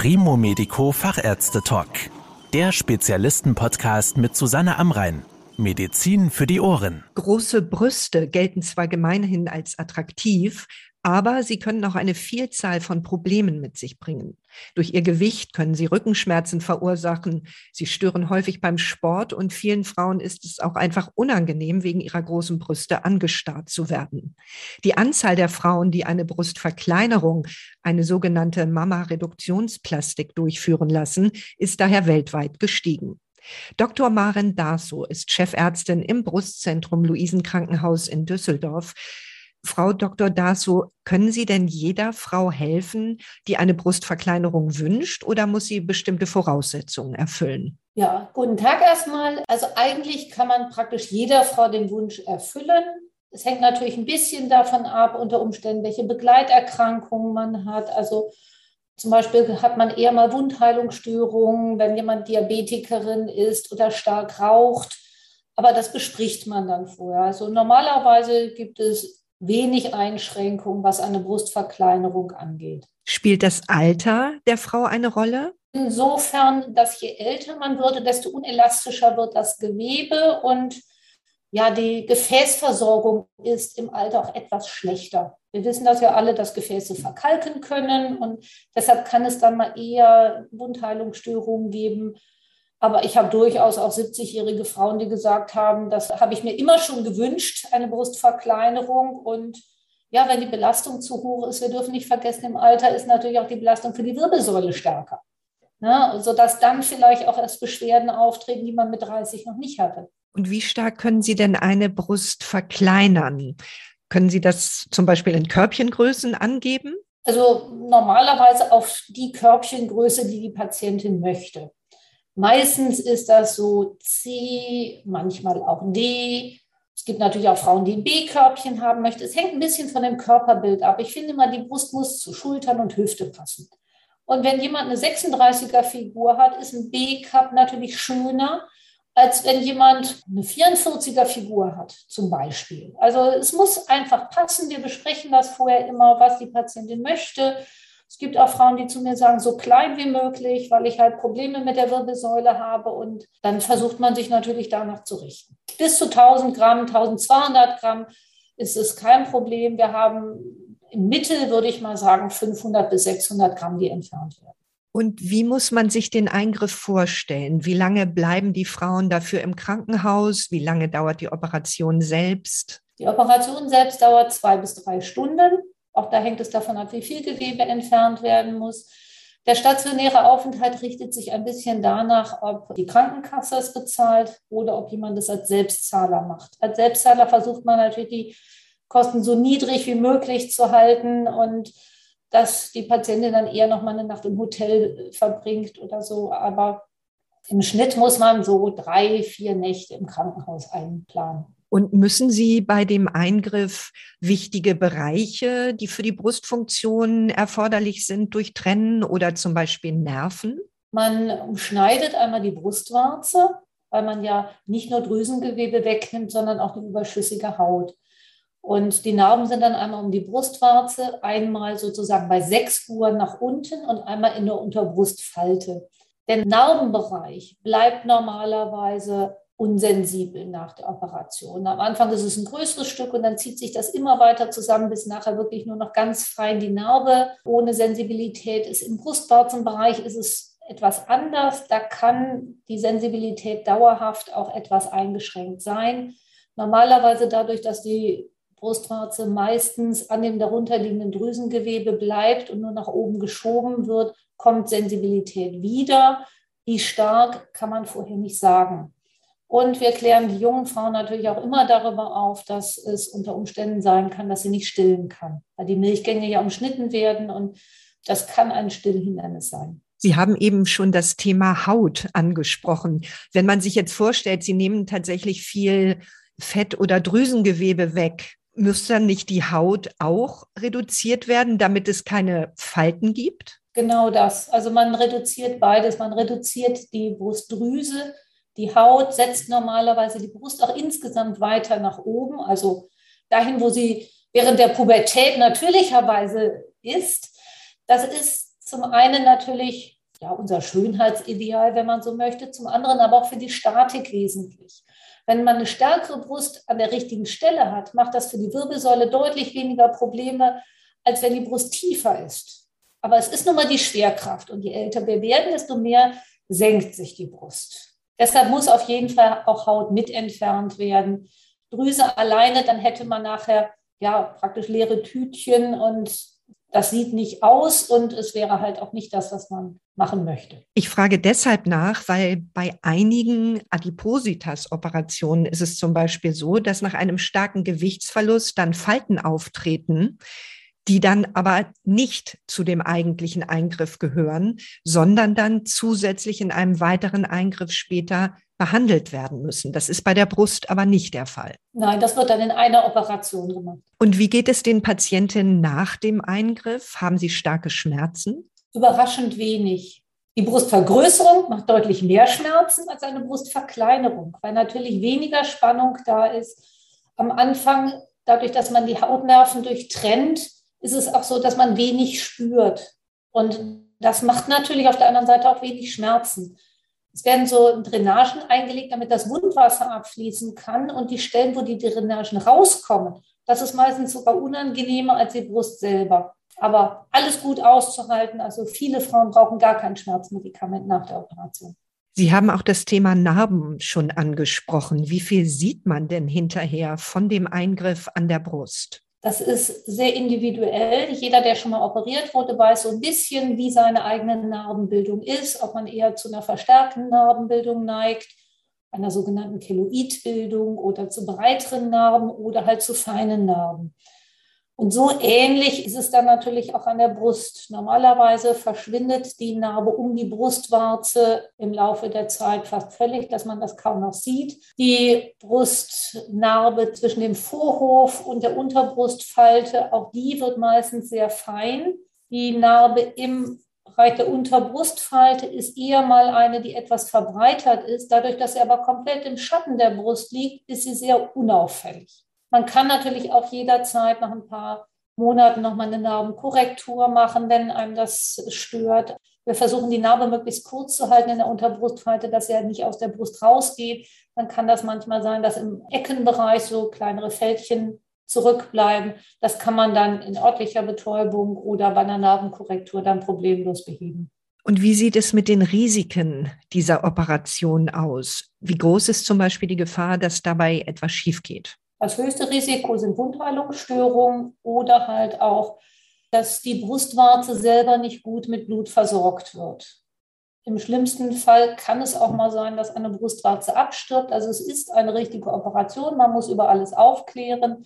Primo Medico Fachärzte Talk. Der Spezialisten-Podcast mit Susanne Amrein. Medizin für die Ohren. Große Brüste gelten zwar gemeinhin als attraktiv, aber sie können auch eine Vielzahl von Problemen mit sich bringen. Durch ihr Gewicht können sie Rückenschmerzen verursachen. Sie stören häufig beim Sport und vielen Frauen ist es auch einfach unangenehm, wegen ihrer großen Brüste angestarrt zu werden. Die Anzahl der Frauen, die eine Brustverkleinerung, eine sogenannte Mama-Reduktionsplastik durchführen lassen, ist daher weltweit gestiegen. Dr. Maren Daso ist Chefärztin im Brustzentrum Luisenkrankenhaus in Düsseldorf. Frau Dr. Daso, können Sie denn jeder Frau helfen, die eine Brustverkleinerung wünscht oder muss sie bestimmte Voraussetzungen erfüllen? Ja, guten Tag erstmal. Also eigentlich kann man praktisch jeder Frau den Wunsch erfüllen. Es hängt natürlich ein bisschen davon ab, unter Umständen, welche Begleiterkrankungen man hat. Also zum Beispiel hat man eher mal Wundheilungsstörungen, wenn jemand Diabetikerin ist oder stark raucht. Aber das bespricht man dann vorher. Also normalerweise gibt es wenig Einschränkungen, was eine Brustverkleinerung angeht. Spielt das Alter der Frau eine Rolle? Insofern, dass je älter man wird, desto unelastischer wird das Gewebe und ja, die Gefäßversorgung ist im Alter auch etwas schlechter. Wir wissen das ja alle, dass Gefäße verkalken können und deshalb kann es dann mal eher Wundheilungsstörungen geben. Aber ich habe durchaus auch 70-jährige Frauen, die gesagt haben, das habe ich mir immer schon gewünscht, eine Brustverkleinerung. Und ja, wenn die Belastung zu hoch ist, wir dürfen nicht vergessen, im Alter ist natürlich auch die Belastung für die Wirbelsäule stärker. Ne? Sodass dann vielleicht auch erst Beschwerden auftreten, die man mit 30 noch nicht hatte. Und wie stark können Sie denn eine Brust verkleinern? Können Sie das zum Beispiel in Körbchengrößen angeben? Also normalerweise auf die Körbchengröße, die die Patientin möchte. Meistens ist das so C, manchmal auch D. Es gibt natürlich auch Frauen, die ein B-Körbchen haben möchten. Es hängt ein bisschen von dem Körperbild ab. Ich finde immer, die Brust muss zu Schultern und Hüfte passen. Und wenn jemand eine 36er Figur hat, ist ein B-Cup natürlich schöner, als wenn jemand eine 44er Figur hat, zum Beispiel. Also es muss einfach passen. Wir besprechen das vorher immer, was die Patientin möchte. Es gibt auch Frauen, die zu mir sagen, so klein wie möglich, weil ich halt Probleme mit der Wirbelsäule habe. Und dann versucht man sich natürlich danach zu richten. Bis zu 1000 Gramm, 1200 Gramm ist es kein Problem. Wir haben im Mittel, würde ich mal sagen, 500 bis 600 Gramm, die entfernt werden. Und wie muss man sich den Eingriff vorstellen? Wie lange bleiben die Frauen dafür im Krankenhaus? Wie lange dauert die Operation selbst? Die Operation selbst dauert zwei bis drei Stunden. Auch da hängt es davon ab, wie viel Gewebe entfernt werden muss. Der stationäre Aufenthalt richtet sich ein bisschen danach, ob die Krankenkasse es bezahlt oder ob jemand es als Selbstzahler macht. Als Selbstzahler versucht man natürlich die Kosten so niedrig wie möglich zu halten und dass die Patientin dann eher noch mal eine Nacht im Hotel verbringt oder so. Aber im Schnitt muss man so drei, vier Nächte im Krankenhaus einplanen. Und müssen Sie bei dem Eingriff wichtige Bereiche, die für die Brustfunktion erforderlich sind, durchtrennen oder zum Beispiel Nerven? Man umschneidet einmal die Brustwarze, weil man ja nicht nur Drüsengewebe wegnimmt, sondern auch die überschüssige Haut. Und die Narben sind dann einmal um die Brustwarze, einmal sozusagen bei sechs Uhr nach unten und einmal in der Unterbrustfalte. Der Narbenbereich bleibt normalerweise unsensibel nach der Operation. Am Anfang ist es ein größeres Stück und dann zieht sich das immer weiter zusammen, bis nachher wirklich nur noch ganz frei die Narbe ohne Sensibilität ist. Im Brustwarzenbereich ist es etwas anders. Da kann die Sensibilität dauerhaft auch etwas eingeschränkt sein. Normalerweise dadurch, dass die Brustwarze meistens an dem darunterliegenden Drüsengewebe bleibt und nur nach oben geschoben wird, kommt Sensibilität wieder. Wie stark kann man vorher nicht sagen. Und wir klären die jungen Frauen natürlich auch immer darüber auf, dass es unter Umständen sein kann, dass sie nicht stillen kann, weil die Milchgänge ja umschnitten werden und das kann ein Stillhindernis sein. Sie haben eben schon das Thema Haut angesprochen. Wenn man sich jetzt vorstellt, Sie nehmen tatsächlich viel Fett oder Drüsengewebe weg, müsste dann nicht die Haut auch reduziert werden, damit es keine Falten gibt? Genau das. Also man reduziert beides. Man reduziert die Brustdrüse, die Haut setzt normalerweise die Brust auch insgesamt weiter nach oben, also dahin, wo sie während der Pubertät natürlicherweise ist. Das ist zum einen natürlich ja, unser Schönheitsideal, wenn man so möchte, zum anderen aber auch für die Statik wesentlich. Wenn man eine stärkere Brust an der richtigen Stelle hat, macht das für die Wirbelsäule deutlich weniger Probleme, als wenn die Brust tiefer ist. Aber es ist nun mal die Schwerkraft und je älter wir werden, desto mehr senkt sich die Brust. Deshalb muss auf jeden Fall auch Haut mit entfernt werden. Drüse alleine, dann hätte man nachher ja praktisch leere Tütchen und das sieht nicht aus und es wäre halt auch nicht das, was man machen möchte. Ich frage deshalb nach, weil bei einigen Adipositas-Operationen ist es zum Beispiel so, dass nach einem starken Gewichtsverlust dann Falten auftreten, die dann aber nicht zu dem eigentlichen Eingriff gehören, sondern dann zusätzlich in einem weiteren Eingriff später behandelt werden müssen. Das ist bei der Brust aber nicht der Fall. Nein, das wird dann in einer Operation gemacht. Und wie geht es den Patientinnen nach dem Eingriff? Haben sie starke Schmerzen? Überraschend wenig. Die Brustvergrößerung macht deutlich mehr Schmerzen als eine Brustverkleinerung, weil natürlich weniger Spannung da ist. Am Anfang, dadurch, dass man die Hautnerven durchtrennt, ist es auch so, dass man wenig spürt. Und das macht natürlich auf der anderen Seite auch wenig Schmerzen. Es werden so Drainagen eingelegt, damit das Wundwasser abfließen kann. Und die Stellen, wo die Drainagen rauskommen, das ist meistens sogar unangenehmer als die Brust selber. Aber alles gut auszuhalten. Also viele Frauen brauchen gar kein Schmerzmedikament nach der Operation. Sie haben auch das Thema Narben schon angesprochen. Wie viel sieht man denn hinterher von dem Eingriff an der Brust? Das ist sehr individuell. Jeder, der schon mal operiert wurde, weiß so ein bisschen, wie seine eigene Narbenbildung ist, ob man eher zu einer verstärkten Narbenbildung neigt, einer sogenannten Keloidbildung oder zu breiteren Narben oder halt zu feinen Narben. Und so ähnlich ist es dann natürlich auch an der Brust. Normalerweise verschwindet die Narbe um die Brustwarze im Laufe der Zeit fast völlig, dass man das kaum noch sieht. Die Brustnarbe zwischen dem Vorhof und der Unterbrustfalte, auch die wird meistens sehr fein. Die Narbe im Bereich der Unterbrustfalte ist eher mal eine, die etwas verbreitert ist. Dadurch, dass sie aber komplett im Schatten der Brust liegt, ist sie sehr unauffällig. Man kann natürlich auch jederzeit nach ein paar Monaten nochmal eine Narbenkorrektur machen, wenn einem das stört. Wir versuchen die Narbe möglichst kurz zu halten in der Unterbrustfalte, dass sie halt nicht aus der Brust rausgeht. Dann kann das manchmal sein, dass im Eckenbereich so kleinere Fältchen zurückbleiben. Das kann man dann in örtlicher Betäubung oder bei einer Narbenkorrektur dann problemlos beheben. Und wie sieht es mit den Risiken dieser Operation aus? Wie groß ist zum Beispiel die Gefahr, dass dabei etwas schief geht? Das höchste Risiko sind Wundheilungsstörungen oder halt auch, dass die Brustwarze selber nicht gut mit Blut versorgt wird. Im schlimmsten Fall kann es auch mal sein, dass eine Brustwarze abstirbt. Also es ist eine richtige Operation, man muss über alles aufklären.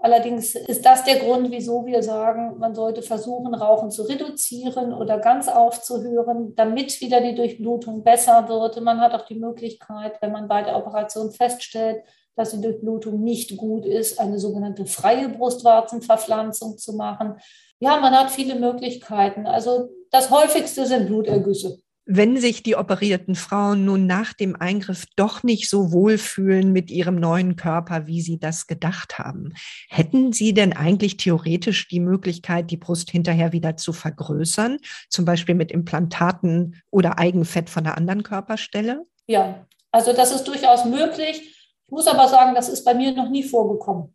Allerdings ist das der Grund, wieso wir sagen, man sollte versuchen, Rauchen zu reduzieren oder ganz aufzuhören, damit wieder die Durchblutung besser wird. Man hat auch die Möglichkeit, wenn man bei der Operation feststellt, dass die Durchblutung nicht gut ist, eine sogenannte freie Brustwarzenverpflanzung zu machen. Ja, man hat viele Möglichkeiten. Also das häufigste sind Blutergüsse. Wenn sich die operierten Frauen nun nach dem Eingriff doch nicht so wohlfühlen mit ihrem neuen Körper, wie sie das gedacht haben, hätten sie denn eigentlich theoretisch die Möglichkeit, die Brust hinterher wieder zu vergrößern, zum Beispiel mit Implantaten oder Eigenfett von einer anderen Körperstelle? Ja, also das ist durchaus möglich. Ich muss aber sagen, das ist bei mir noch nie vorgekommen.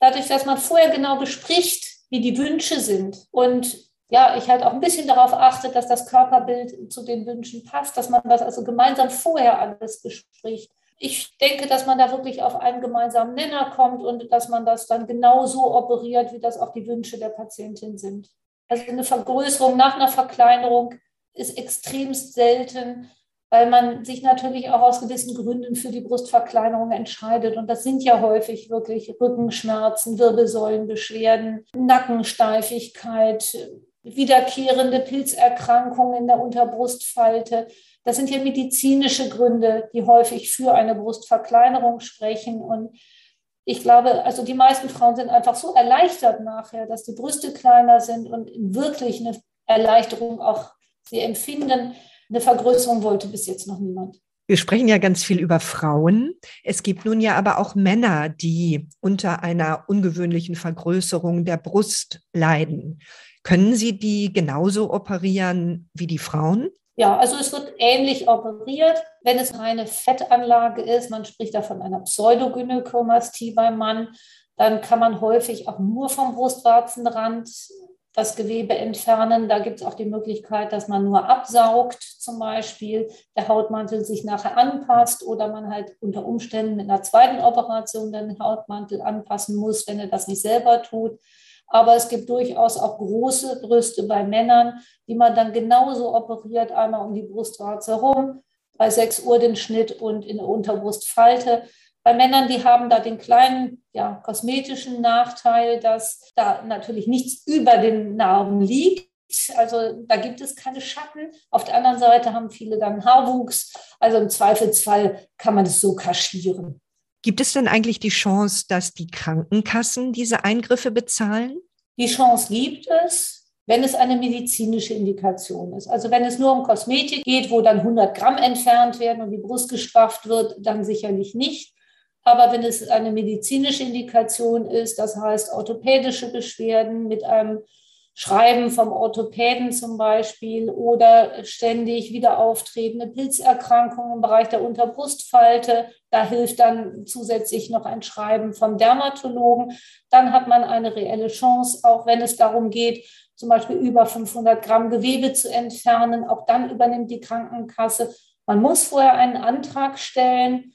Dadurch, dass man vorher genau bespricht, wie die Wünsche sind und ja, ich halt auch ein bisschen darauf achte, dass das Körperbild zu den Wünschen passt, dass man das also gemeinsam vorher alles bespricht. Ich denke, dass man da wirklich auf einen gemeinsamen Nenner kommt und dass man das dann genau so operiert, wie das auch die Wünsche der Patientin sind. Also eine Vergrößerung nach einer Verkleinerung ist extremst selten weil man sich natürlich auch aus gewissen Gründen für die Brustverkleinerung entscheidet. Und das sind ja häufig wirklich Rückenschmerzen, Wirbelsäulenbeschwerden, Nackensteifigkeit, wiederkehrende Pilzerkrankungen in der Unterbrustfalte. Das sind ja medizinische Gründe, die häufig für eine Brustverkleinerung sprechen. Und ich glaube, also die meisten Frauen sind einfach so erleichtert nachher, dass die Brüste kleiner sind und wirklich eine Erleichterung auch sie empfinden. Eine Vergrößerung wollte bis jetzt noch niemand. Wir sprechen ja ganz viel über Frauen. Es gibt nun ja aber auch Männer, die unter einer ungewöhnlichen Vergrößerung der Brust leiden. Können Sie die genauso operieren wie die Frauen? Ja, also es wird ähnlich operiert. Wenn es eine Fettanlage ist, man spricht da von einer Pseudogynäkomastie beim Mann, dann kann man häufig auch nur vom Brustwarzenrand das Gewebe entfernen. Da gibt es auch die Möglichkeit, dass man nur absaugt, zum Beispiel, der Hautmantel sich nachher anpasst oder man halt unter Umständen mit einer zweiten Operation den Hautmantel anpassen muss, wenn er das nicht selber tut. Aber es gibt durchaus auch große Brüste bei Männern, die man dann genauso operiert, einmal um die Brustwarze herum, bei 6 Uhr den Schnitt und in der Unterbrustfalte. Bei Männern, die haben da den kleinen ja, kosmetischen Nachteil, dass da natürlich nichts über den Narben liegt. Also da gibt es keine Schatten. Auf der anderen Seite haben viele dann Haarwuchs. Also im Zweifelsfall kann man es so kaschieren. Gibt es denn eigentlich die Chance, dass die Krankenkassen diese Eingriffe bezahlen? Die Chance gibt es, wenn es eine medizinische Indikation ist. Also wenn es nur um Kosmetik geht, wo dann 100 Gramm entfernt werden und die Brust gestrafft wird, dann sicherlich nicht. Aber wenn es eine medizinische Indikation ist, das heißt orthopädische Beschwerden mit einem Schreiben vom Orthopäden zum Beispiel oder ständig wieder auftretende Pilzerkrankungen im Bereich der Unterbrustfalte, da hilft dann zusätzlich noch ein Schreiben vom Dermatologen. Dann hat man eine reelle Chance, auch wenn es darum geht, zum Beispiel über 500 Gramm Gewebe zu entfernen. Auch dann übernimmt die Krankenkasse. Man muss vorher einen Antrag stellen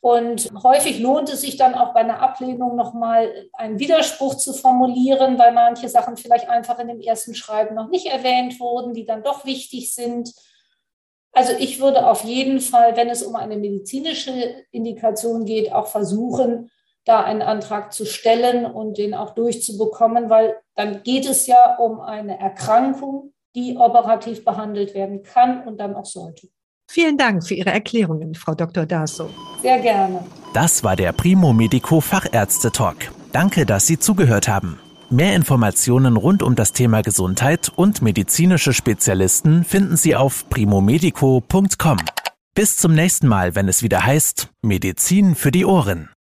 und häufig lohnt es sich dann auch bei einer Ablehnung nochmal einen Widerspruch zu formulieren, weil manche Sachen vielleicht einfach in dem ersten Schreiben noch nicht erwähnt wurden, die dann doch wichtig sind. Also ich würde auf jeden Fall, wenn es um eine medizinische Indikation geht, auch versuchen, da einen Antrag zu stellen und den auch durchzubekommen, weil dann geht es ja um eine Erkrankung, die operativ behandelt werden kann und dann auch sollte. Vielen Dank für Ihre Erklärungen, Frau Dr. Daso. Sehr gerne. Das war der Primo Medico Fachärzte Talk. Danke, dass Sie zugehört haben. Mehr Informationen rund um das Thema Gesundheit und medizinische Spezialisten finden Sie auf primomedico.com. Bis zum nächsten Mal, wenn es wieder heißt Medizin für die Ohren.